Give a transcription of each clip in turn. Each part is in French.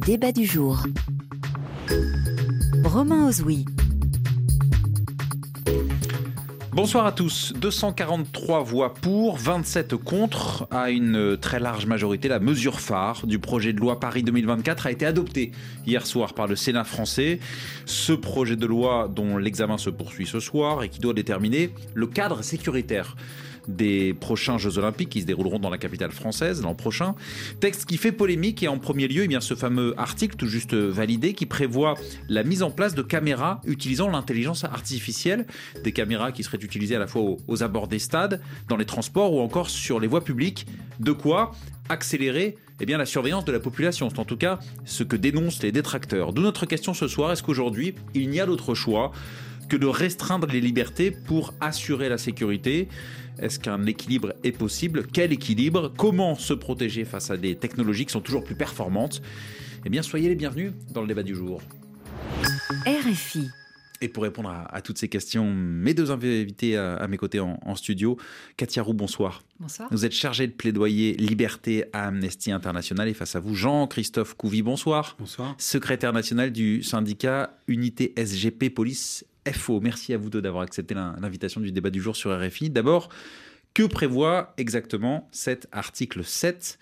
Débat du jour. Romain Ozoui. Bonsoir à tous. 243 voix pour, 27 contre. À une très large majorité, la mesure phare du projet de loi Paris 2024 a été adoptée hier soir par le Sénat français. Ce projet de loi dont l'examen se poursuit ce soir et qui doit déterminer le cadre sécuritaire des prochains Jeux Olympiques qui se dérouleront dans la capitale française l'an prochain. Texte qui fait polémique et en premier lieu, eh bien, ce fameux article tout juste validé qui prévoit la mise en place de caméras utilisant l'intelligence artificielle, des caméras qui seraient utilisées à la fois aux, abords des stades, dans les transports ou encore sur les voies publiques. De quoi accélérer eh la surveillance de la population. C'est en tout cas ce que dénoncent les détracteurs. D'où notre question ce soir, est-ce qu'aujourd'hui, il n'y a d'autre choix? Que de restreindre les libertés pour assurer la sécurité est-ce qu'un équilibre est possible? Quel équilibre? Comment se protéger face à des technologies qui sont toujours plus performantes? Eh bien, soyez les bienvenus dans le débat du jour. RFI. Et pour répondre à, toutes ces questions, mes deux invités à, mes côtés en, studio, Katia Roux, bonsoir. Bonsoir. Vous êtes chargé de plaidoyer liberté à Amnesty International et face à vous, Jean-Christophe Couvi, bonsoir. Bonsoir. Secrétaire national du syndicat Unité SGP Police FO. Merci à vous deux d'avoir accepté l'invitation du débat du jour sur RFI. D'abord, que prévoit exactement cet article 7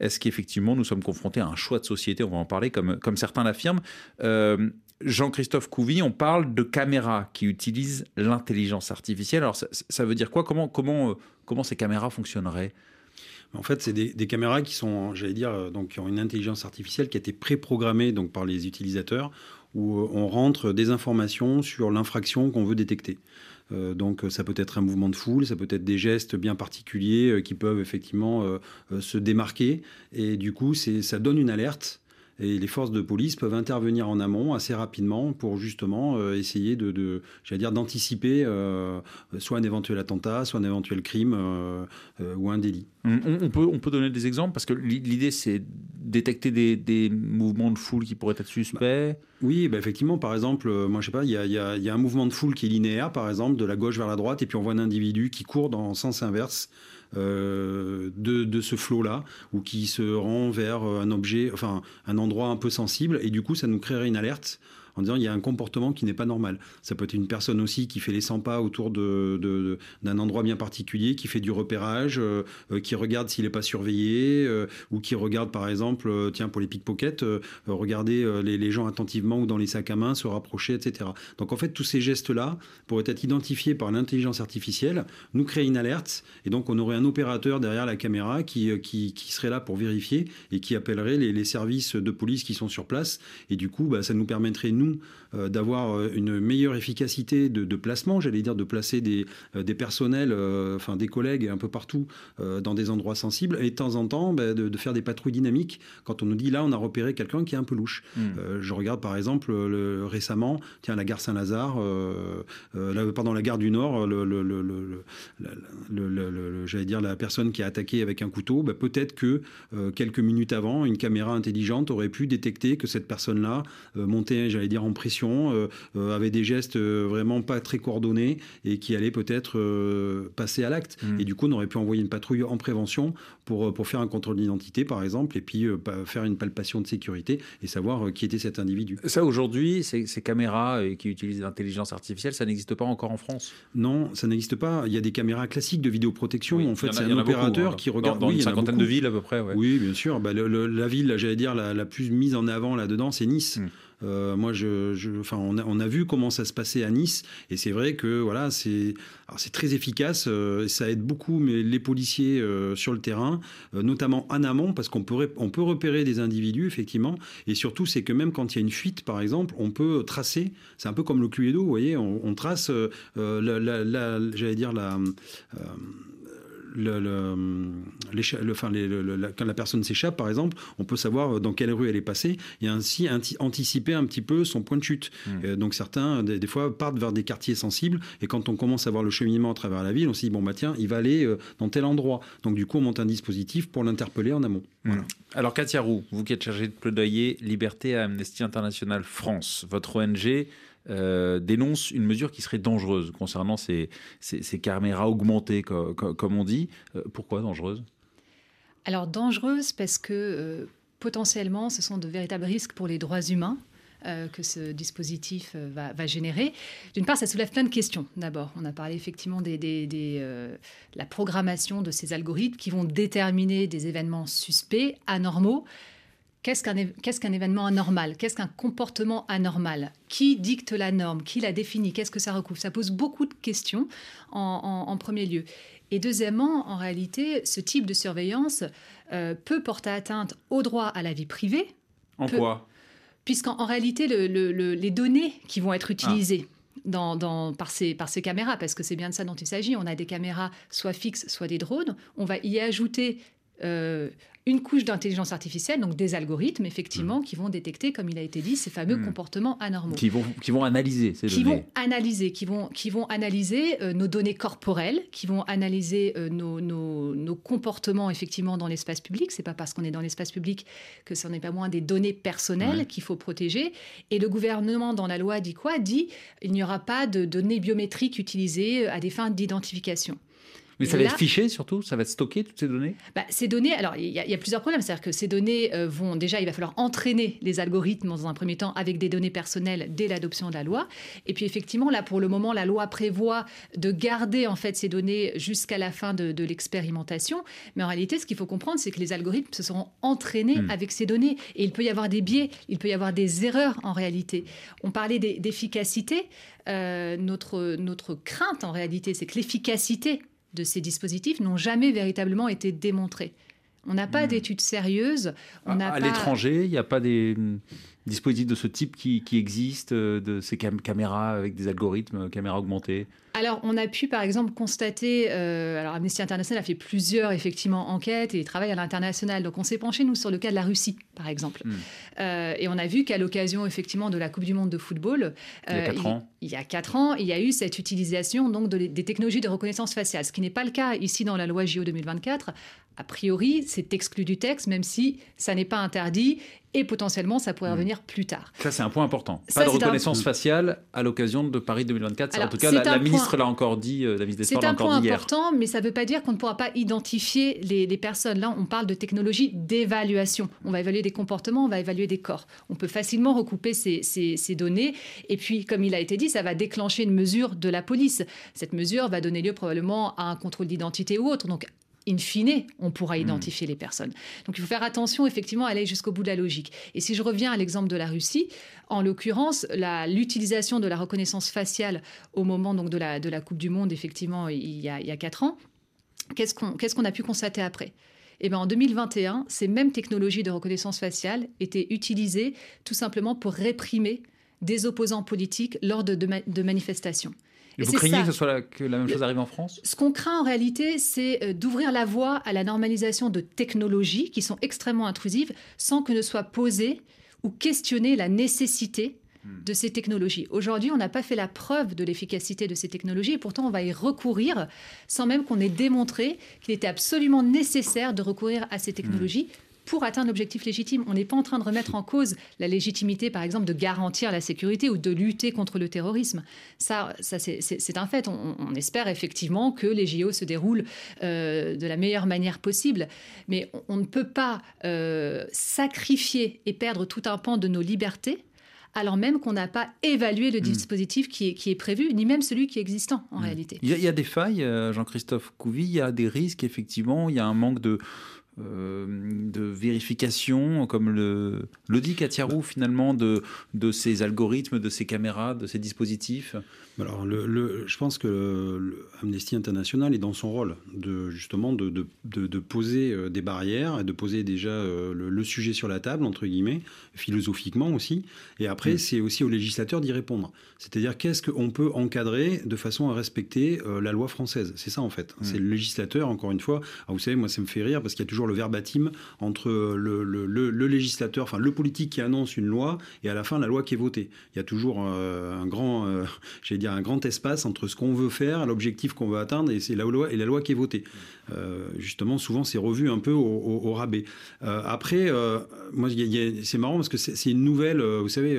Est-ce qu'effectivement nous sommes confrontés à un choix de société? On va en parler comme, comme certains l'affirment. Euh, Jean-Christophe Couvi, on parle de caméras qui utilisent l'intelligence artificielle. Alors ça, veut dire quoi? Comment, comment, euh, comment ces caméras fonctionneraient? En fait, c'est des, caméras qui sont, j'allais dire, euh, donc qui ont une intelligence artificielle qui a été préprogrammée donc par les utilisateurs où euh, on rentre des informations sur l'infraction qu'on veut détecter. Euh, donc ça peut être un mouvement de foule, ça peut être des gestes bien particuliers euh, qui peuvent effectivement se démarquer. Et du coup, ça donne une alerte et les forces de police peuvent intervenir en amont assez rapidement pour justement euh, essayer de, j'allais dire, d'anticiper euh, soit un éventuel attentat, soit un éventuel crime euh, ou un délit. On, peut, on peut donner des exemples parce que l'idée c'est détecter des, mouvements de foule qui pourraient être suspects. Bah, oui, bah effectivement, par exemple, moi je sais pas, il y a, y a, un mouvement de foule qui est linéaire, par exemple, de la gauche vers la droite, et puis on voit un individu qui court dans le sens inverse. Euh, de, ce flot-là, ou qui se rend vers un objet, enfin un endroit un peu sensible, et du coup ça nous créerait une alerte en disant il y a un comportement qui n'est pas normal. Ça peut être une personne aussi qui fait les 100 pas autour de, d'un endroit bien particulier, qui fait du repérage, euh, euh, qui regarde s'il n'est pas surveillé, euh, ou qui regarde par exemple, tiens pour les pickpockets, regarder les, les, gens attentivement ou dans les sacs à main, se rapprocher, etc. Donc en fait tous ces gestes-là pourraient être identifiés par l'intelligence artificielle, nous créer une alerte, et donc on aurait un opérateur derrière la caméra qui, qui, qui serait là pour vérifier et qui appellerait les, services de police qui sont sur place, et du coup bah, ça nous permettrait nous euh, d'avoir euh, une meilleure efficacité de, placement, j'allais dire de placer des, euh, des personnels, enfin des collègues un peu partout dans des endroits sensibles, et de temps en temps bah, de, faire des patrouilles dynamiques quand on nous dit là on a repéré quelqu'un qui est un peu louche. Hmm. je regarde par exemple le, récemment, tiens la gare Saint-Lazare, pendant la gare du Nord, le, j'allais dire la personne qui a attaqué avec un couteau, bah, peut-être que quelques minutes avant, une caméra intelligente aurait pu détecter que cette personne-là montait, j'allais dire, en pression, euh, euh, avait des gestes euh, vraiment pas très coordonnés et qui allait peut-être passer à l'acte. Mm. Et du coup, on aurait pu envoyer une patrouille en prévention pour, pour faire un contrôle d'identité, par exemple, et puis faire une palpation de sécurité et savoir qui était cet individu. Ça, aujourd'hui, ces, caméras qui utilisent l'intelligence artificielle, ça n'existe pas encore en France? Non, ça n'existe pas. Il y a des caméras classiques de vidéoprotection. en fait, c'est un opérateur hein. qui regarde. Dans, une cinquantaine de villes à peu près. Oui, bien sûr. Bah, la ville, j'allais dire, la, plus mise en avant là-dedans, c'est Nice. Mm. Euh, moi, enfin, on a, vu comment ça se passait à Nice, et c'est vrai que voilà, c'est, très efficace, euh, ça aide beaucoup, les policiers euh, sur le terrain, notamment en amont, parce qu'on peut, repérer des individus effectivement, et surtout c'est que même quand il y a une fuite, par exemple, on peut tracer. C'est un peu comme le Cluedo, vous voyez, on, trace, la, j'allais dire la le, le, enfin, quand la personne s'échappe, par exemple, on peut savoir dans quelle rue elle est passée et ainsi anticiper un petit peu son point de chute. Mmh. Euh, donc certains, des, fois, partent vers des quartiers sensibles et quand on commence à voir le cheminement à travers la ville, on se dit, bon, bah tiens, il va aller euh, dans tel endroit. Donc du coup, on monte un dispositif pour l'interpeller en amont. Mmh. Alors Katia Roux, vous qui êtes chargée de plaidoyer Liberté à Amnesty International France, votre ONG euh, dénonce une mesure qui serait dangereuse concernant ces, ces, caméras augmentées, comme, on dit. Euh, pourquoi dangereuse? Alors dangereuse parce que... Euh, potentiellement, ce sont de véritables risques pour les droits humains. Que ce dispositif euh, va, générer. D'une part, ça soulève plein de questions. D'abord, on a parlé effectivement de euh, la programmation de ces algorithmes qui vont déterminer des événements suspects, anormaux. Qu'est-ce qu'un événement anormal? Qu'est-ce qu'un comportement anormal? Qui dicte la norme? Qui la définit? Qu'est-ce que ça recouvre? Ça pose beaucoup de questions en, premier lieu. Et deuxièmement, en réalité, ce type de surveillance peut porter atteinte au droit à la vie privée. En quoi? Puisqu'en réalité, les données qui vont être utilisées dans, par, ces, par ces caméras, parce que c'est bien de ça dont il s'agit, on a des caméras soit fixes, soit des drones, on va y ajouter euh, une couche d'intelligence artificielle, donc des algorithmes, effectivement, mmh. qui vont détecter, comme il a été dit, ces fameux mmh. comportements anormaux. Qui vont, qui vont analyser ces qui Vont analyser, qui vont, qui vont analyser euh, nos données corporelles, qui vont analyser euh, nos, nos, comportements, effectivement, dans l'espace public. C'est pas parce qu'on est dans l'espace public que ce n'est pas moins des données personnelles qu'il faut protéger. Et le gouvernement, dans la loi, dit quoi? Dit il n'y aura pas de données biométriques utilisées à des fins d'identification. Mais ça va être fiché surtout Ça va être stocké, toutes ces données? Bah, Ces données, alors il y, a plusieurs problèmes. C'est-à-dire que ces données euh, vont déjà, il va falloir entraîner les algorithmes dans un premier temps avec des données personnelles dès l'adoption de la loi. Et puis effectivement, là pour le moment, la loi prévoit de garder en fait ces données jusqu'à la fin de, l'expérimentation. Mais en réalité, ce qu'il faut comprendre, c'est que les algorithmes se seront entraînés hmm. avec ces données. Et il peut y avoir des biais, il peut y avoir des erreurs en réalité. On parlait d'efficacité. Euh, notre, notre crainte en réalité, c'est que l'efficacité de ces dispositifs n'ont jamais véritablement été démontrés. On n'a pas hmm. d'études sérieuses. On à, à l'étranger, il n'y a pas des hmm, dispositifs de ce type qui, existent, euh, de ces caméras avec des algorithmes, caméras augmentées? Alors, on a pu, par exemple, constater. Euh, alors, Amnesty International a fait plusieurs, effectivement, enquêtes et travaille à l'international. Donc, on s'est penché, nous, sur le cas de la Russie, par exemple. Hmm. Euh, et on a vu qu'à l'occasion, effectivement, de la Coupe du Monde de football. il y a quatre ans. Il y a quatre ans, il y a eu cette utilisation donc, des technologies de reconnaissance faciale, ce qui n'est pas le cas ici dans la loi JO 2024 a priori, c'est exclu du texte, même si ça n'est pas interdit et potentiellement ça pourrait hmm. revenir plus tard. Ça, c'est un point important. pas de reconnaissance faciale à l'occasion de Paris 2024. en tout cas, la, ministre l'a encore dit, euh, la ministre des Sports l'a encore dit hier. C'est un point important, mais ça ne veut pas dire qu'on ne pourra pas identifier les, personnes. Là, on parle de technologie d'évaluation. On va évaluer des comportements, on va évaluer des corps. On peut facilement recouper ces, ces données. Et puis, comme il a été dit, ça va déclencher une mesure de la police. Cette mesure va donner lieu probablement à un contrôle d'identité ou autre. Donc, in fine, on pourra hmm. identifier les personnes. Donc il faut faire attention effectivement à aller jusqu'au bout de la logique. Et si je reviens à l'exemple de la Russie, en l'occurrence, l'utilisation de la reconnaissance faciale au moment donc, de, la, de la Coupe du Monde, effectivement, il y a, quatre ans, qu'est-ce qu'on a pu constater après? Eh bien, en 2021, ces mêmes technologies de reconnaissance faciale étaient utilisées tout simplement pour réprimer des opposants politiques lors de manifestations. Et, vous craignez que, ce soit la, que la même chose arrive en France? Ce qu'on craint en réalité, c'est euh, d'ouvrir la voie à la normalisation de technologies qui sont extrêmement intrusives sans que ne soit posée ou questionnée la nécessité hmm. de ces technologies. Aujourd'hui, on n'a pas fait la preuve de l'efficacité de ces technologies et pourtant on va y recourir sans même qu'on ait démontré qu'il était absolument nécessaire de recourir à ces technologies pour atteindre l'objectif légitime. On n'est pas en train de remettre en cause la légitimité, par exemple, de garantir la sécurité ou de lutter contre le terrorisme. Ça, ça c'est un fait. On, espère effectivement que les JO se déroulent euh, de la meilleure manière possible. Mais on, ne peut pas euh, sacrifier et perdre tout un pan de nos libertés alors même qu'on n'a pas évalué le hmm. dispositif qui est, qui est, prévu, ni même celui qui est existant en hmm. réalité. Il y, a, il y, a, des failles, euh, Jean-Christophe Couvi, il y a des risques, effectivement, il y a un manque de, euh, de vérification, comme le, le dit Katia finalement, de, de ces algorithmes, de ces caméras, de ces dispositifs alors, le, je pense que Amnesty International est dans son rôle de justement de, de, de, poser euh, des barrières et de poser déjà euh, le, sujet sur la table entre guillemets, philosophiquement aussi. Et après, mm. c'est aussi au législateur d'y répondre. C'est-à-dire qu'est-ce qu'on peut encadrer de façon à respecter la loi française? C'est ça en fait. Mm. C'est le législateur. Encore une fois. vous savez, moi, ça me fait rire parce qu'il y a toujours le verbatim entre le, législateur, enfin le politique qui annonce une loi et à la fin la loi qui est votée. Il y a toujours un grand, il y a un grand espace entre ce qu'on veut faire, l'objectif qu'on veut atteindre, et c'est la loi et la loi qui est votée. Euh, justement, souvent, c'est revu un peu au, rabais. Euh, après, euh, moi, c'est marrant parce que c'est une nouvelle. vous savez,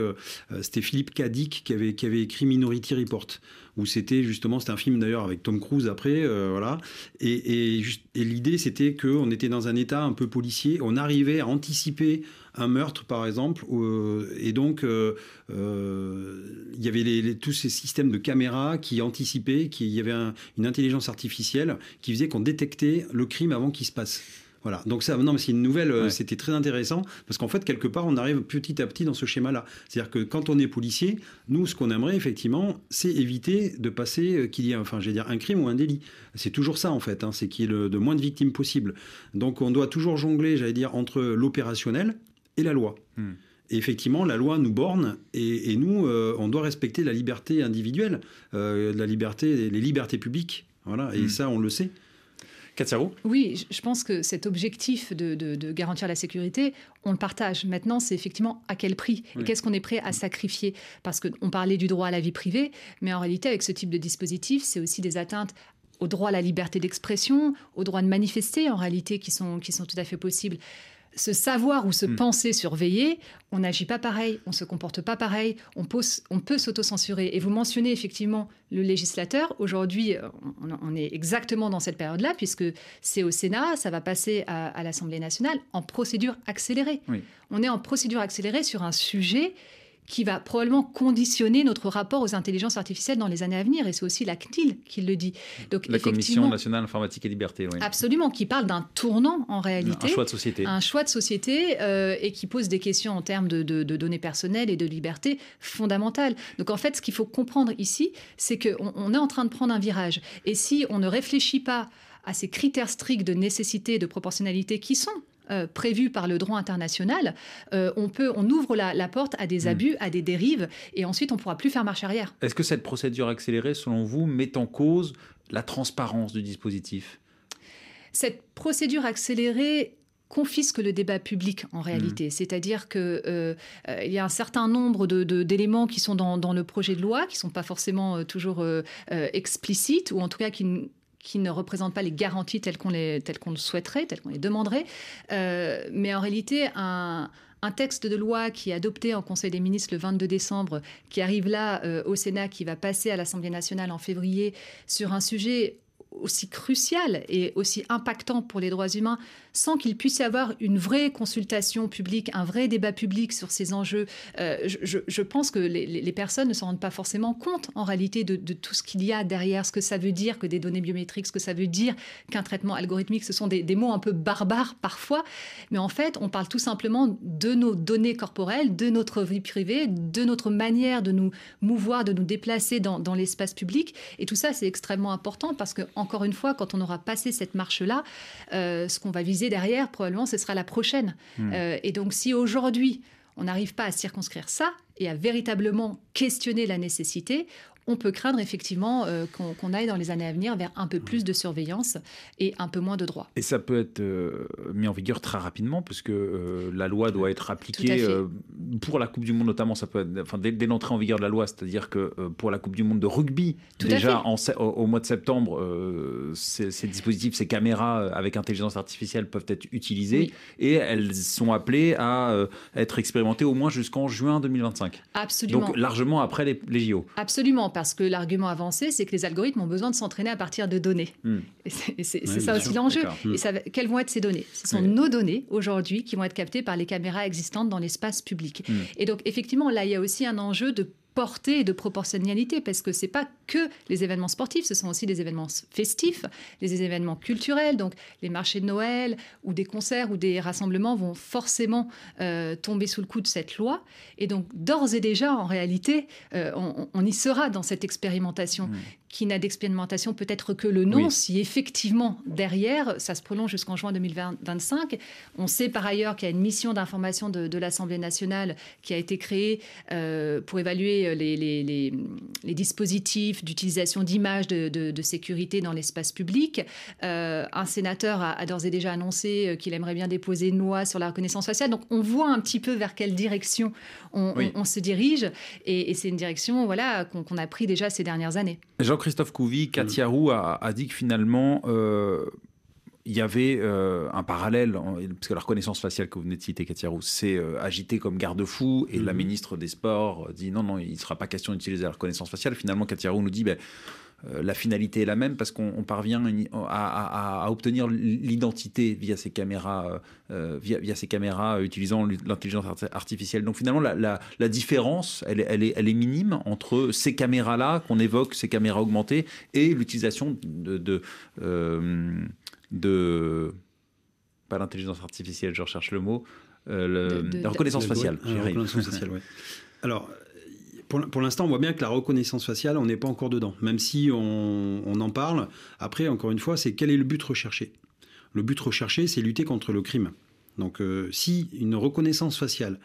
c'était Philippe Cadic qui avait écrit Minority Report où c'était justement, c'était un film d'ailleurs avec Tom Cruise après, euh, voilà. Et, l'idée, c'était qu'on était dans un état un peu policier, on arrivait à anticiper un meurtre, par exemple, euh, et donc euh, il y avait tous ces systèmes de caméras qui anticipaient, qu'il y avait un, une intelligence artificielle qui faisait qu'on détectait le crime avant qu'il se passe. Voilà. Donc ça, non, mais c'est une nouvelle. euh, Ouais. C'était très intéressant parce qu'en fait, quelque part, on arrive petit à petit dans ce schéma-là. C'est-à-dire que quand on est policier, nous, ce qu'on aimerait effectivement, c'est éviter de passer euh, qu'il y ait, enfin, dire, un crime ou un délit. C'est toujours ça en fait. hein, c'est qu'il y ait le, de moins de victimes possible. Donc, on doit toujours jongler, j'allais dire, entre l'opérationnel et la loi. Hmm. Et effectivement, la loi nous borne et, et nous, euh, on doit respecter la liberté individuelle, euh, la liberté, les libertés publiques. Voilà. Et Hmm. ça, on le sait. Katsaro Oui, je- pense que cet objectif de, de- de garantir la sécurité, on le partage. Maintenant, c'est effectivement à quel prix et Oui. qu'est-ce qu'on est prêt à sacrifier. Parce qu'on parlait du droit à la vie privée, mais en réalité, avec ce type de dispositif, c'est aussi des atteintes au droit à la liberté d'expression, au droit de manifester, en réalité, qui sont, qui sont tout à fait possibles. Se savoir ou se Mm. penser surveiller, on n'agit pas pareil, on se comporte pas pareil, on, pose- on peut s'autocensurer. Et vous mentionnez effectivement le législateur. Aujourd'hui, euh, on, on est exactement dans cette période-là, puisque c'est au Sénat, ça va passer à, à l'Assemblée nationale en procédure accélérée. Oui. On est en procédure accélérée sur un sujet qui va probablement conditionner notre rapport aux intelligences artificielles dans les années à venir. Et c'est aussi la CNIL qui le dit. Donc, La Commission nationale informatique et liberté, oui. absolument, qui parle d'un tournant en réalité Un choix de société. un choix de société euh, et qui pose des questions en termes de, de- de données personnelles et de liberté fondamentales. Donc en fait, ce qu'il faut comprendre ici, c'est qu'on on est en train de prendre un virage. Et si on ne réfléchit pas à ces critères stricts de nécessité et de proportionnalité qui sont euh, prévus par le droit international, euh, on, peut, on ouvre la, la porte à des Mm. abus, à des dérives, et ensuite on ne pourra plus faire marche arrière. Est-ce que cette procédure accélérée, selon vous, met en cause la transparence du dispositif? Cette procédure accélérée confisque le débat public en réalité. C'est-à-dire que euh, euh, il y a un certain nombre de- de- d'éléments qui sont dans, dans le projet de loi, qui ne sont pas forcément euh, toujours explicites, ou en tout cas qui, n- qui ne représentent pas les garanties telles qu'on les, le souhaiterait, telles qu'on les demanderait. Euh, mais en réalité, un, un texte de loi qui est adopté en Conseil des ministres le 22 décembre, qui arrive là euh, au Sénat, qui va passer à l'Assemblée nationale en février, sur un sujet aussi crucial et aussi impactant pour les droits humains, sans qu'il puisse y avoir une vraie consultation publique, un vrai débat public sur ces enjeux. Euh, je, pense que les, personnes ne s'en rendent pas forcément compte en réalité de, tout ce qu'il y a derrière, ce que ça veut dire que des données biométriques, ce que ça veut dire qu'un traitement algorithmique. Ce sont des, mots un peu barbares parfois, mais en fait, on parle tout simplement de nos données corporelles, de notre vie privée, de notre manière de nous mouvoir, de nous déplacer dans, l'espace public. Et tout ça, c'est extrêmement important parce que, encore une fois, quand on aura passé cette marche-là, euh, ce qu'on va viser derrière, probablement, ce sera la prochaine. Hmm. Euh, et donc, si aujourd'hui, on n'arrive pas à circonscrire ça et à véritablement questionner la nécessité, on peut craindre effectivement euh, qu'on aille dans les années à venir vers un peu plus de surveillance et un peu moins de droits. Et ça peut être euh, mis en vigueur très rapidement, puisque euh, la loi doit être appliquée pour la Coupe du Monde notamment. Ça peut être, enfin, dès, dès l'entrée en vigueur de la loi, c'est-à-dire que pour la Coupe du Monde de rugby, Tout déjà en au, au mois de septembre, ces, ces dispositifs, ces caméras avec intelligence artificielle peuvent être utilisées Oui. et elles sont appelées à être expérimentées au moins jusqu'en juin 2025. Absolument. Donc largement après les, les JO. Absolument, parce que l'argument avancé, c'est que les algorithmes ont besoin de s'entraîner à partir de données. Hmm. Et c'est Oui, ça aussi l'enjeu. Et ça quelles vont être ces données? Ce sont Oui. nos données aujourd'hui qui vont être captées par les caméras existantes dans l'espace public. Hmm. Et donc, effectivement, là, il y a aussi un enjeu de portée et de proportionnalité, parce que c'est pas que les événements sportifs, ce sont aussi des événements festifs, des événements culturels, donc les marchés de Noël ou des concerts ou des rassemblements vont forcément euh, tomber sous le coup de cette loi. Et donc, d'ores et déjà, en réalité, euh, on, y sera dans cette expérimentation. Mm. Qui n'a d'expérimentation peut-être que le nom, Oui. si effectivement derrière, ça se prolonge jusqu'en juin 2025. On sait par ailleurs qu'il y a une mission d'information de, de l'Assemblée nationale qui a été créée euh, pour évaluer les, les- les- les dispositifs d'utilisation d'images de, de- de sécurité dans l'espace public. Euh, un sénateur a, a d'ores et déjà annoncé euh, qu'il aimerait bien déposer une loi sur la reconnaissance faciale. Donc on voit un petit peu vers quelle direction on, Oui. on- on se dirige, et, et c'est une direction voilà, qu'on qu'on a pris déjà ces dernières années. Jean-Christophe Couvi, Katia Roux a, a dit que finalement, euh, il y avait euh, un parallèle, parce que la reconnaissance faciale que vous venez de citer, Katia Roux, c'est euh, agité comme garde-fou, et la Mhm. ministre des Sports dit non, non, il ne sera pas question d'utiliser la reconnaissance faciale. Finalement, Katia Roux nous dit ben, euh, la finalité est la même parce qu'on on parvient à, à- à obtenir l'identité via ces caméras, euh, euh, via, via ces caméras euh, utilisant l'intelligence arti- artificielle. Donc finalement, la, la- la différence, elle, est- elle est, elle est minime entre ces caméras-là qu'on évoque, ces caméras augmentées, et l'utilisation de, de, euh, de- pas l'intelligence artificielle, je recherche le mot, euh, le- De- de- la reconnaissance faciale. la reconnaissance faciale, ouais. Alors, pour, pour l'instant, on voit bien que la reconnaissance faciale, on n'est pas encore dedans. Même si on, on en parle, après, encore une fois, c'est quel est le but recherché? Le but recherché, c'est lutter contre le crime. Donc, euh, si une reconnaissance faciale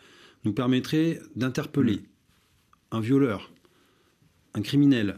nous permettrait d'interpeller Mm. un violeur, un criminel,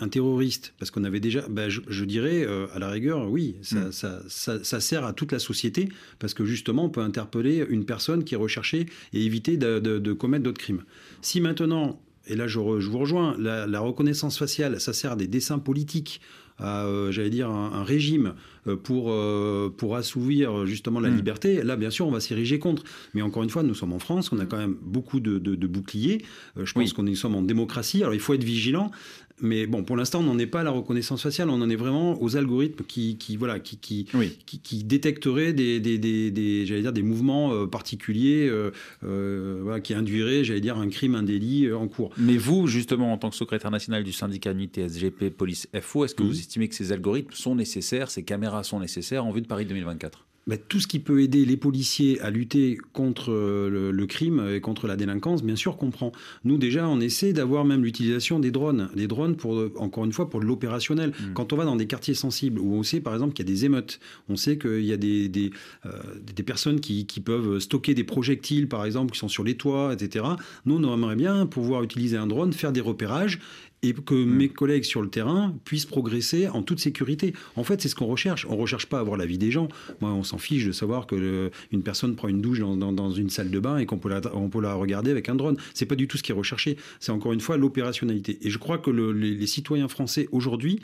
un terroriste, parce qu'on avait déjà, ben, je, je dirais, euh, à la rigueur, oui, ça, Mm. ça- ça- ça sert à toute la société, parce que justement, on peut interpeller une personne qui est recherchée et éviter de, de- de commettre d'autres crimes. Si maintenant, et là je, re- je vous rejoins, la, la reconnaissance faciale, ça sert à des dessins politiques, à, euh, j'allais dire, un, un régime euh, pour, euh, pour assouvir justement la Mm. liberté, là, bien sûr, on va s'ériger contre. Mais encore une fois, nous sommes en France, on a quand même beaucoup de, de- de boucliers. Euh, je pense Oui. qu'on est, nous sommes en démocratie, alors il faut être vigilant. Mais bon, pour l'instant, on n'en est pas à la reconnaissance faciale, on en est vraiment aux algorithmes qui, qui voilà, qui, qui, Oui. qui, qui détecteraient des, des, des, des- j'allais dire, des mouvements euh, particuliers euh, euh, voilà, qui induiraient, j'allais dire, un crime, un délit en cours. Mais vous, justement, en tant que secrétaire national du syndicat Unité SGP Police FO, est-ce que Mhm. vous estimez que ces algorithmes sont nécessaires, ces caméras sont nécessaires en vue de Paris 2024 Ben, tout ce qui peut aider les policiers à lutter contre euh, le, le crime et contre la délinquance, bien sûr qu'on prend. Nous, déjà, on essaie d'avoir même l'utilisation des drones. Les drones, pour, euh, encore une fois, pour l'opérationnel. Mm. Quand on va dans des quartiers sensibles, où on sait, par exemple, qu'il y a des émeutes, on sait qu'il y a des, des, euh, des personnes qui, qui peuvent stocker des projectiles, par exemple, qui sont sur les toits, etc. Nous, on aimerait bien pouvoir utiliser un drone, faire des repérages et que mes collègues sur le terrain puissent progresser en toute sécurité. En fait, c'est ce qu'on recherche. On recherche pas à avoir la vie des gens. Moi, on s'en fiche de savoir que le- une personne prend une douche dans, dans- dans une salle de bain et qu'on peut la, on peut la regarder avec un drone. C'est pas du tout ce qui est recherché. C'est encore une fois l'opérationnalité. Et je crois que le- les, les citoyens français aujourd'hui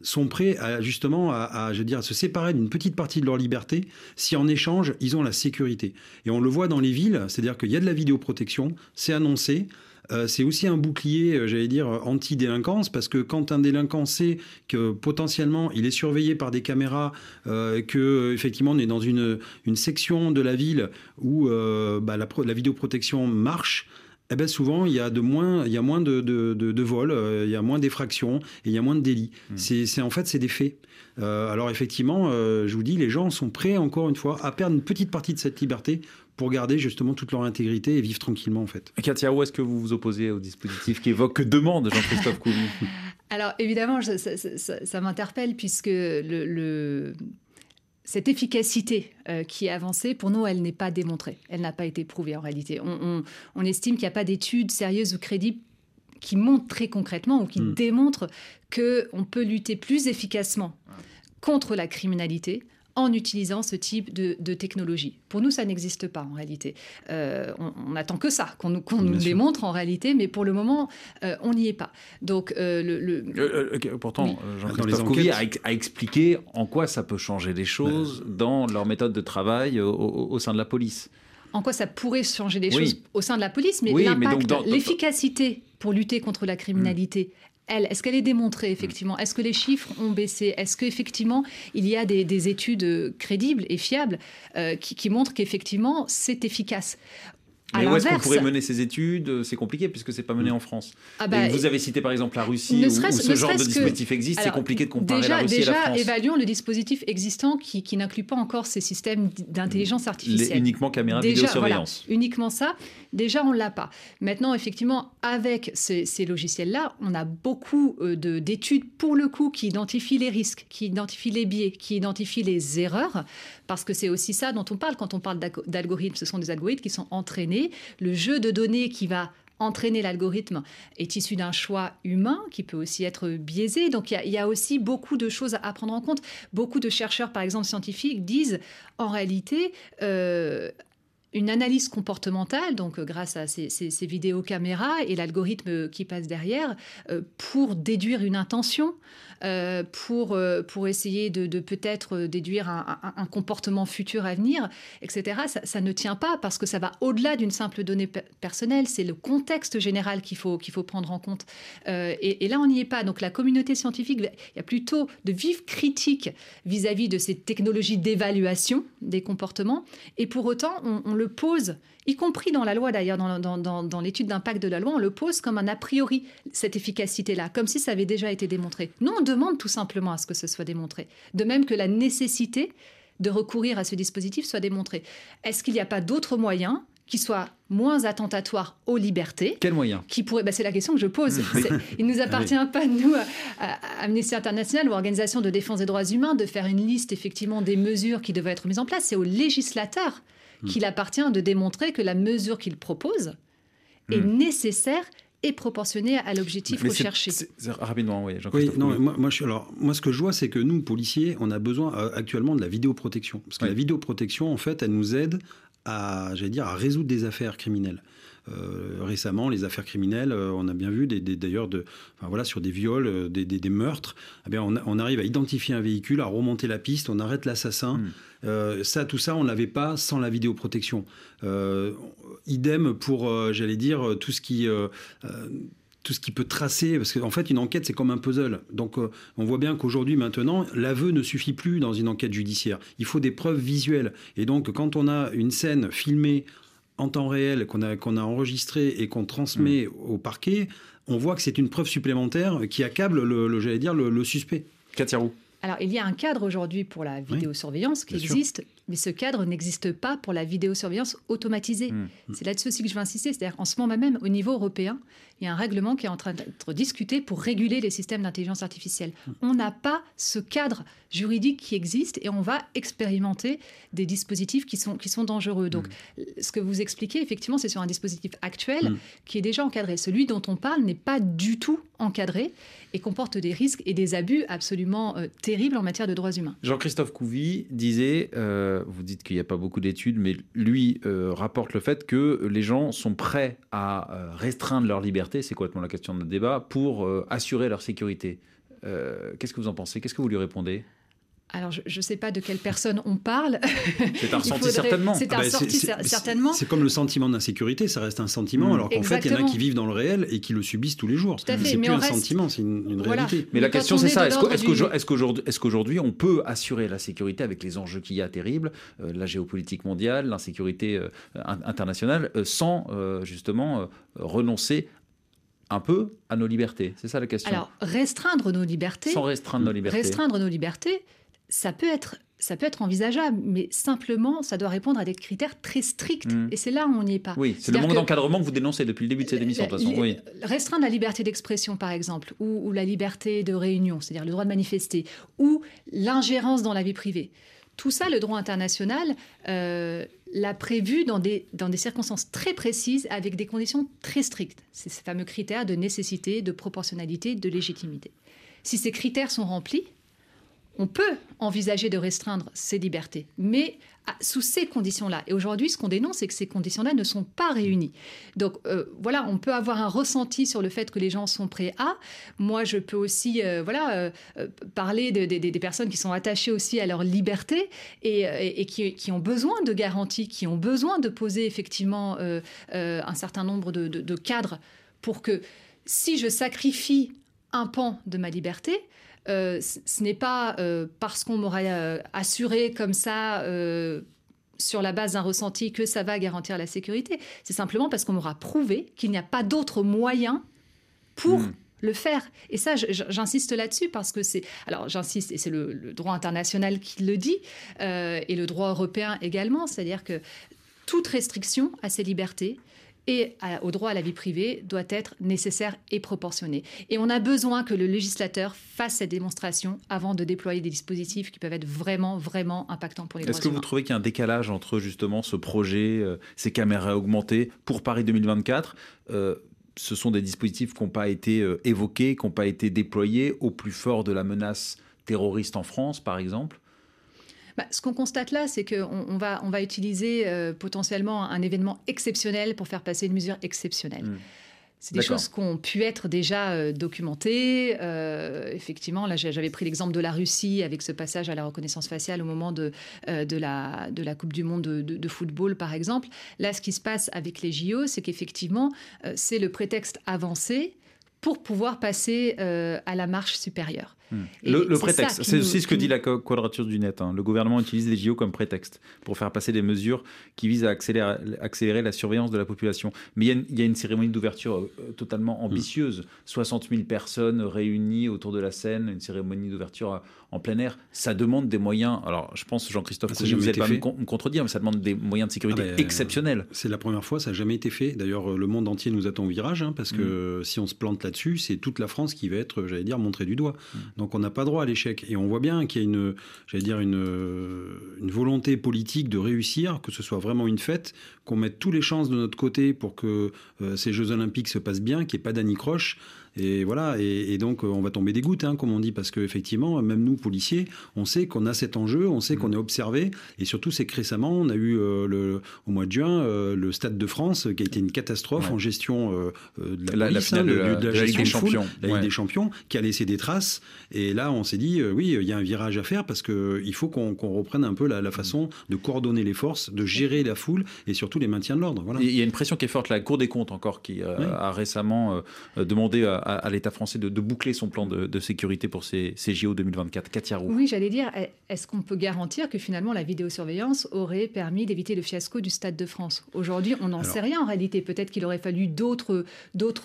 sont prêts à justement à, à, je veux dire, à se séparer d'une petite partie de leur liberté si en échange ils ont la sécurité. Et on le voit dans les villes, c'est-à-dire qu'il y a de la vidéoprotection, c'est annoncé. Euh, c'est aussi un bouclier, euh, j'allais dire, anti-délinquance, parce que quand un délinquant sait que potentiellement il est surveillé par des caméras, euh, que euh, effectivement on est dans une, une section de la ville où euh, bah, la, la vidéoprotection marche, eh ben souvent il y a de moins, il y a moins de, de, de- de vols, euh, il y a moins d'effractions et il y a moins de délits. C'est, c'est- en fait c'est des faits. Euh, alors effectivement, euh, je vous dis, les gens sont prêts encore une fois à perdre une petite partie de cette liberté pour garder justement toute leur intégrité et vivre tranquillement en fait. Katia, où est-ce que vous vous opposez au dispositif qui évoque, que demande Jean-Christophe Couvi Alors évidemment, ça, ça- ça- ça m'interpelle puisque le, le- cette efficacité euh, qui est avancée, pour nous, elle n'est pas démontrée. Elle n'a pas été prouvée en réalité. On, on- on estime qu'il n'y a pas d'études sérieuses ou crédibles qui montrent très concrètement ou qui Mm. démontrent qu'on peut lutter plus efficacement contre la criminalité en utilisant ce type de, de technologie. Pour nous, ça n'existe pas en réalité. Euh, on on n'attend que ça, qu'on nous, qu'on Bien nous démontre en réalité, mais pour le moment, euh, on n'y est pas. Donc, euh, le, le- ok, Pourtant, Oui. Jean-Christophe Couvi a, a expliqué en quoi ça peut changer les choses dans leur méthode de travail au, au- au sein de la police. en quoi ça pourrait changer les Oui. choses au sein de la police, mais Oui, mais l'impact, donc dans- dans- l'efficacité pour lutter contre la criminalité. Elle, est-ce qu'elle est démontrée effectivement? Est-ce que les chiffres ont baissé? Est-ce qu'effectivement il y a des, des études euh, crédibles et fiables euh, qui, qui montrent qu'effectivement c'est efficace? Mais où est-ce qu'on pourrait mener ces études C'est compliqué puisque c'est pas mené en France. Ah bah, Et vous avez cité par exemple la Russie ne où, ce ne genre de que- dispositif existe. C'est compliqué de comparer déjà, la Russie déjà, et la France. évaluons le dispositif existant qui, qui n'inclut pas encore ces systèmes d'intelligence Les- artificielle. uniquement caméra de Déjà, vidéosurveillance. voilà, uniquement ça. Déjà, on l'a pas. Maintenant, effectivement, avec ces, ces logiciels-là, on a beaucoup euh, de- d'études pour le coup qui identifient les risques, qui identifient les biais, qui identifient les erreurs, parce que c'est aussi ça dont on parle quand on parle d'algo- d'algorithmes. Ce sont des algorithmes qui sont entraînés. Le jeu de données qui va entraîner l'algorithme est issu d'un choix humain qui peut aussi être biaisé. Donc il y a- aussi beaucoup de choses à prendre en compte. Beaucoup de chercheurs, par exemple scientifiques, disent en réalité, euh, une analyse comportementale, donc euh, grâce à ces, ces, vidéos caméras et l'algorithme qui passe derrière, euh, pour déduire une intention, euh, pour, pour essayer de, peut-être déduire un, comportement futur à venir, etc. Ça, ne tient pas parce que ça va au-delà d'une simple donnée personnelle, c'est le contexte général qu'il faut, qu'il faut prendre en compte. Et, là, on n'y est pas. Donc la communauté scientifique, il y a plutôt de vives critiques vis-à-vis de ces technologies d'évaluation des comportements. Et pour autant, on, on le pose, y compris dans la loi d'ailleurs, dans, l'étude d'impact de la loi, on le pose comme un a priori, cette efficacité-là, comme si ça avait déjà été démontré. Nous, on demande tout simplement à ce que ce soit démontré. De même que la nécessité de recourir à ce dispositif soit démontrée. Est-ce qu'il n'y a pas d'autres moyens qui soient moins attentatoires aux libertés. Quels moyens? Qui pourrait, bah, C'est la question que je pose. Il ne nous appartient pas, nous, à, Amnesty International ou Organisation de défense des droits humains, de faire une liste effectivement des mesures qui devraient être mises en place. C'est aux législateurs Hmm. qu'il appartient de démontrer que la mesure qu'il propose est hmm. nécessaire et proportionnée à l'objectif recherché. rapidement, oui. oui non, moi, moi, je, alors, moi, ce que je vois, c'est que nous, policiers, on a besoin euh, actuellement de la vidéoprotection. Parce que la vidéoprotection, en fait, elle nous aide à, j'allais dire, à résoudre des affaires criminelles. Euh, récemment, les affaires criminelles, euh, on a bien vu d'ailleurs de, enfin, voilà, sur des viols, euh, des, des, meurtres, eh bien, on, on, arrive à identifier un véhicule, à remonter la piste, on arrête l'assassin. Hmm. ça, tout ça, on l'avait pas sans la vidéoprotection. idem pour, j'allais dire, tout ce qui tout ce qui peut tracer, parce qu'en fait, une enquête, c'est comme un puzzle. Donc, on voit bien qu'aujourd'hui, maintenant, l'aveu ne suffit plus dans une enquête judiciaire. Il faut des preuves visuelles. Et donc, quand on a une scène filmée en temps réel qu'on a, qu'on a enregistré et qu'on transmet mm. au parquet, on voit que c'est une preuve supplémentaire qui accable le, j'allais dire, le, suspect. Katia Alors, il y a un cadre aujourd'hui pour la vidéosurveillance qui existe, mais ce cadre n'existe pas pour la vidéosurveillance automatisée. Mm. C'est là-dessus aussi que je veux insister. C'est-à-dire, en ce moment même, au niveau européen, il y a un règlement qui est en train d'être discuté pour réguler les systèmes d'intelligence artificielle. Mm. On n'a pas ce cadre juridique qui existe et on va expérimenter des dispositifs qui sont, qui sont dangereux. Donc, mm. ce que vous expliquez, effectivement, c'est sur un dispositif actuel qui est déjà encadré. Celui dont on parle n'est pas du tout encadré et comporte des risques et des abus absolument euh, terribles en matière de droits humains. Jean-Christophe Couvi disait, euh, vous dites qu'il n'y a pas beaucoup d'études, mais lui euh, rapporte le fait que les gens sont prêts à restreindre leur liberté, c'est complètement la question de notre débat, pour assurer leur sécurité. Qu'est-ce que vous en pensez? Qu'est-ce que vous lui répondez? Alors, je ne sais pas de quelle personne on parle. C'est un ressenti certainement. C'est ah bah, ressenti certainement. C'est comme le sentiment d'insécurité, ça reste un sentiment, mm. alors qu'en fait, il y en a qui vivent dans le réel et qui le subissent tous les jours. C'est plus un sentiment, c'est une, réalité. Mais, la question, c'est ça. Est-ce qu'aujourd'hui, on peut assurer la sécurité avec les enjeux qu'il y a terribles, euh, la géopolitique mondiale, l'insécurité euh, internationale, euh, sans justement renoncer un peu à nos libertés? C'est ça la question. Alors, restreindre nos libertés. Sans restreindre nos libertés. Restreindre nos libertés, ça peut être ça peut être envisageable, mais simplement, ça doit répondre à des critères très stricts. Hmm. Et c'est là où on n'y est pas. Oui, c'est le manque d'encadrement que vous dénoncez depuis le début de cette émission, de toute façon. Oui. Restreindre la liberté d'expression, par exemple, ou, la liberté de réunion, c'est-à-dire le droit de manifester, ou l'ingérence dans la vie privée. Tout ça, le droit international euh, l'a prévu dans des, dans des circonstances très précises, avec des conditions très strictes. C'est ces fameux critères de nécessité, de proportionnalité, de légitimité. Si ces critères sont remplis, on peut envisager de restreindre ces libertés, mais sous ces conditions-là. Et aujourd'hui, ce qu'on dénonce, c'est que ces conditions-là ne sont pas réunies. Donc euh, voilà, on peut avoir un ressenti sur le fait que les gens sont prêts à. Moi, je peux aussi euh, voilà, euh, parler des personnes qui sont attachées aussi à leur liberté et, qui, ont besoin de garanties, qui ont besoin de poser effectivement un certain nombre de cadres pour que si je sacrifie un pan de ma liberté, euh, ce n'est pas euh, parce qu'on m'aurait euh, assuré comme ça sur la base d'un ressenti que ça va garantir la sécurité. C'est simplement parce qu'on m'aura prouvé qu'il n'y a pas d'autre moyen pour hmm. le faire. Et ça, j'insiste là-dessus parce que c'est... Alors j'insiste, et c'est le, le, droit international qui le dit, et le droit européen également, c'est-à-dire que toute restriction à ces libertés et au droit à la vie privée doit être nécessaire et proportionné. Et on a besoin que le législateur fasse cette démonstration avant de déployer des dispositifs qui peuvent être vraiment, vraiment impactants pour les droits Est-ce que vous trouvez qu'il y a un décalage entre justement ce projet, euh, ces caméras augmentées pour Paris 2024 euh, ce sont des dispositifs qui n'ont pas été euh, évoqués, qui n'ont pas été déployés au plus fort de la menace terroriste en France, par exemple? Bah, Ce qu'on constate là, c'est qu'on on va, on va utiliser euh, potentiellement un événement exceptionnel pour faire passer une mesure exceptionnelle. Hmm. C'est des D'accord. choses qui ont pu être déjà euh, documentées. Euh, effectivement, là, j'avais pris l'exemple de la Russie avec ce passage à la reconnaissance faciale au moment de, euh, de, la, de la Coupe du Monde de, de- de football, par exemple. Là, ce qui se passe avec les JO, c'est qu'effectivement, c'est le prétexte avancé pour pouvoir passer à la marche supérieure. Et Le, prétexte, c'est aussi ce que dit la quadrature du net. hein. Le gouvernement utilise les JO comme prétexte pour faire passer des mesures qui visent à accélérer, accélérer la surveillance de la population. Mais il y a une, il y a une cérémonie d'ouverture euh, totalement ambitieuse. 60 000 personnes réunies autour de la scène, une cérémonie d'ouverture euh, en plein air. Ça demande des moyens. Alors, je pense, Jean-Christophe, jamais vous n'allez pas me, con- me contredire, mais ça demande des moyens de sécurité Ah ben, exceptionnels. C'est la première fois, ça n'a jamais été fait. D'ailleurs, euh, le monde entier nous attend au virage, hein, parce que Mm. si on se plante là-dessus, c'est toute la France qui va être, j'allais dire, montrée du doigt. Donc on n'a pas droit à l'échec. Et on voit bien qu'il y a une, j'allais dire, une, volonté politique de réussir, que ce soit vraiment une fête, qu'on mette toutes les chances de notre côté pour que euh, ces Jeux Olympiques se passent bien, qu'il n'y ait pas d'anicroche. Et voilà, et, et donc euh, on va tomber des gouttes, hein, comme on dit, parce qu'effectivement, même nous, policiers, on sait qu'on a cet enjeu, on sait qu'on est observé, et surtout, c'est que récemment, on a eu euh, le, au mois de juin euh, le Stade de France, qui a été une catastrophe Ouais. en gestion euh, de la, La, la police, finale hein, de la, de la Ligue des Champions. la Ligue Ouais. des Champions, qui a laissé des traces. Et là, on s'est dit, oui, il y a un virage à faire parce qu'il faut qu'on reprenne un peu la, la façon de coordonner les forces, de gérer la foule et surtout les maintiens de l'ordre. Voilà. Il y a une pression qui est forte. La Cour des comptes, encore, qui Oui. a récemment demandé à, à l'État français de, de boucler son plan de, de sécurité pour ces, ces JO 2024. Katia Roux. Oui, j'allais dire, est-ce qu'on peut garantir que finalement la vidéosurveillance aurait permis d'éviter le fiasco du Stade de France? Aujourd'hui, on n'en sait rien en réalité. Peut-être qu'il aurait fallu d'autres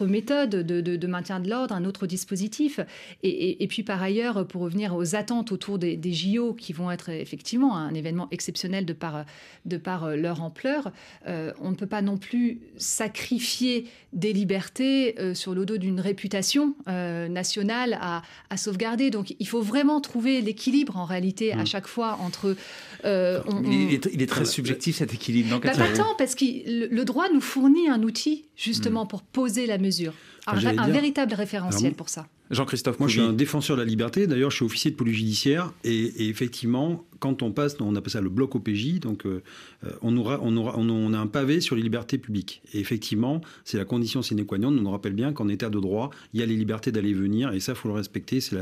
méthodes de, de- de maintien de l'ordre, un autre dispositif. Et, et- et puis par ailleurs, pour revenir aux attentes autour des, des JO, qui vont être effectivement un événement exceptionnel de par, de par leur ampleur, euh, on ne peut pas non plus sacrifier des libertés euh, sur le dos d'une réputation euh, nationale à, à sauvegarder. Donc il faut vraiment trouver l'équilibre en réalité à Mm. chaque fois entre... euh, on- Il, est, il est très subjectif cet équilibre, non bah, pas tant, parce que le, le droit nous fournit un outil justement pour poser la mesure. Un, j'allais un dire- véritable référentiel Alors, pour ça. Jean-Christophe Moi, je suis un défenseur de la liberté. D'ailleurs, je suis officier de police judiciaire. Et, et effectivement, quand on passe, on appelle ça le bloc OPJ, donc euh, euh, on, aura, on, aura, on, on a un pavé sur les libertés publiques. Et effectivement, c'est la condition sine qua non. On nous rappelle bien qu'en état de droit, il y a les libertés d'aller et venir. Et ça, il faut le respecter. C'est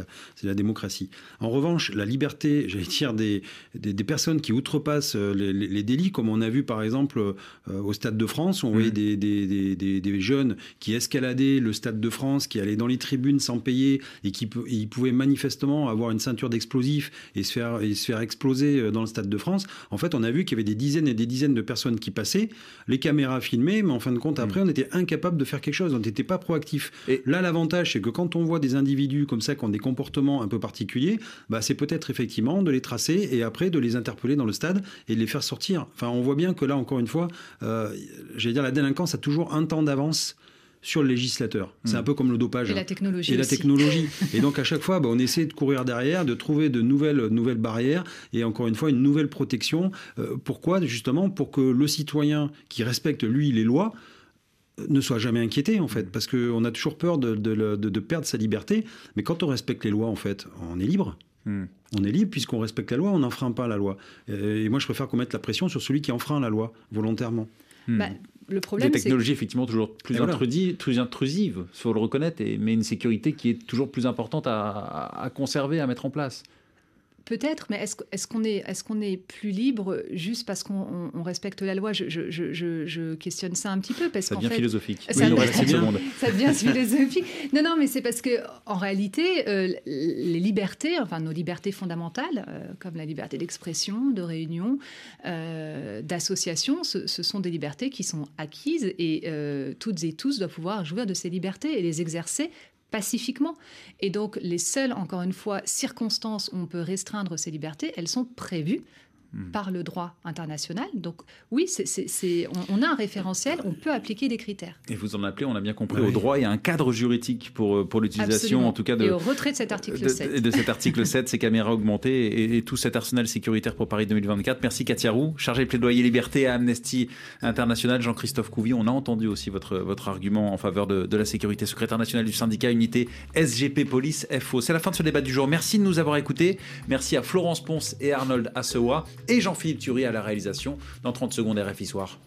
la, démocratie. En revanche, la liberté, j'allais dire, des, des, des personnes qui outrepassent euh, les, les- les délits, comme on a vu par exemple euh, au Stade de France, on voyait des- des jeunes qui escaladaient le Stade de France, qui allaient dans les tribunes sans payer et qui pou- et ils pouvaient manifestement avoir une ceinture d'explosifs et se faire et se faire exploser euh, dans le Stade de France. En fait, on a vu qu'il y avait des dizaines et des dizaines de personnes qui passaient, les caméras filmaient, mais en fin de compte, après, on était incapable de faire quelque chose, on n'était pas proactif. Et- Là, l'avantage, c'est que quand on voit des individus comme ça qui ont des comportements un peu particuliers, bah, c'est peut-être effectivement de les tracer et après de les interpeller dans le stade et de les faire sortir. Enfin, on voit bien que là, encore une fois, euh, j'allais dire, la délinquance a toujours un temps d'avance sur le législateur. C'est Mm. un peu comme le dopage. Et la technologie Et la technologie. et donc à chaque fois, bah, on essaie de courir derrière, de trouver de nouvelles, nouvelles barrières et encore une fois une nouvelle protection. Euh, pourquoi? Justement pour que le citoyen qui respecte lui les lois euh, ne soit jamais inquiété en fait, parce qu'on a toujours peur de, de le- de- de perdre sa liberté. Mais quand on respecte les lois, en fait, on est libre. Hmm. On est libre puisqu'on respecte la loi, on n'enfreint pas la loi. Euh, Et moi, je préfère qu'on mette la pression sur celui qui enfreint la loi volontairement. Hmm. Bah, le Des problème, c'est technologies effectivement toujours plus, voilà. intrusives, plus intrusives, faut le reconnaître, et, mais une sécurité qui est toujours plus importante à, à- à conserver, à mettre en place. Peut-être, mais est-ce est qu'on est, est, qu'on est plus libre juste parce qu'on on- on respecte la loi? Je, je- je- je- je questionne ça un petit peu. Parce Ça devient fait, philosophique. Ça nous devient- reste 30 C'est bien. secondes. ça devient philosophique. Non, non, mais c'est parce que en réalité, euh, les libertés, enfin nos libertés fondamentales, euh, comme la liberté d'expression, de réunion, euh, d'association, ce, ce sont des libertés qui sont acquises et toutes et tous doivent pouvoir jouir de ces libertés et les exercer pacifiquement. Et donc, les seules, encore une fois, circonstances où on peut restreindre ces libertés, elles sont prévues hmm. par le droit international. Donc oui, c'est, on, a un référentiel, on peut appliquer des critères. Et vous en appelez, on a bien compris, au droit, il y a un cadre juridique pour, pour l'utilisation, en tout cas, de, et au retrait de cet article 7. De, cet article 7, ces caméras augmentées et, tout cet arsenal sécuritaire pour Paris 2024. Merci Katia Roux, chargée de plaidoyer liberté à Amnesty International. Jean-Christophe Couvi, on a entendu aussi votre, votre argument en faveur de, de la sécurité. Secrétaire national du syndicat Unité SGP Police FO. C'est la fin de ce débat du jour. Merci de nous avoir écoutés. Merci à Florence Ponce et Arnold Assewa et Jean-Philippe Thury à la réalisation. Dans 30 secondes, RFI Soir.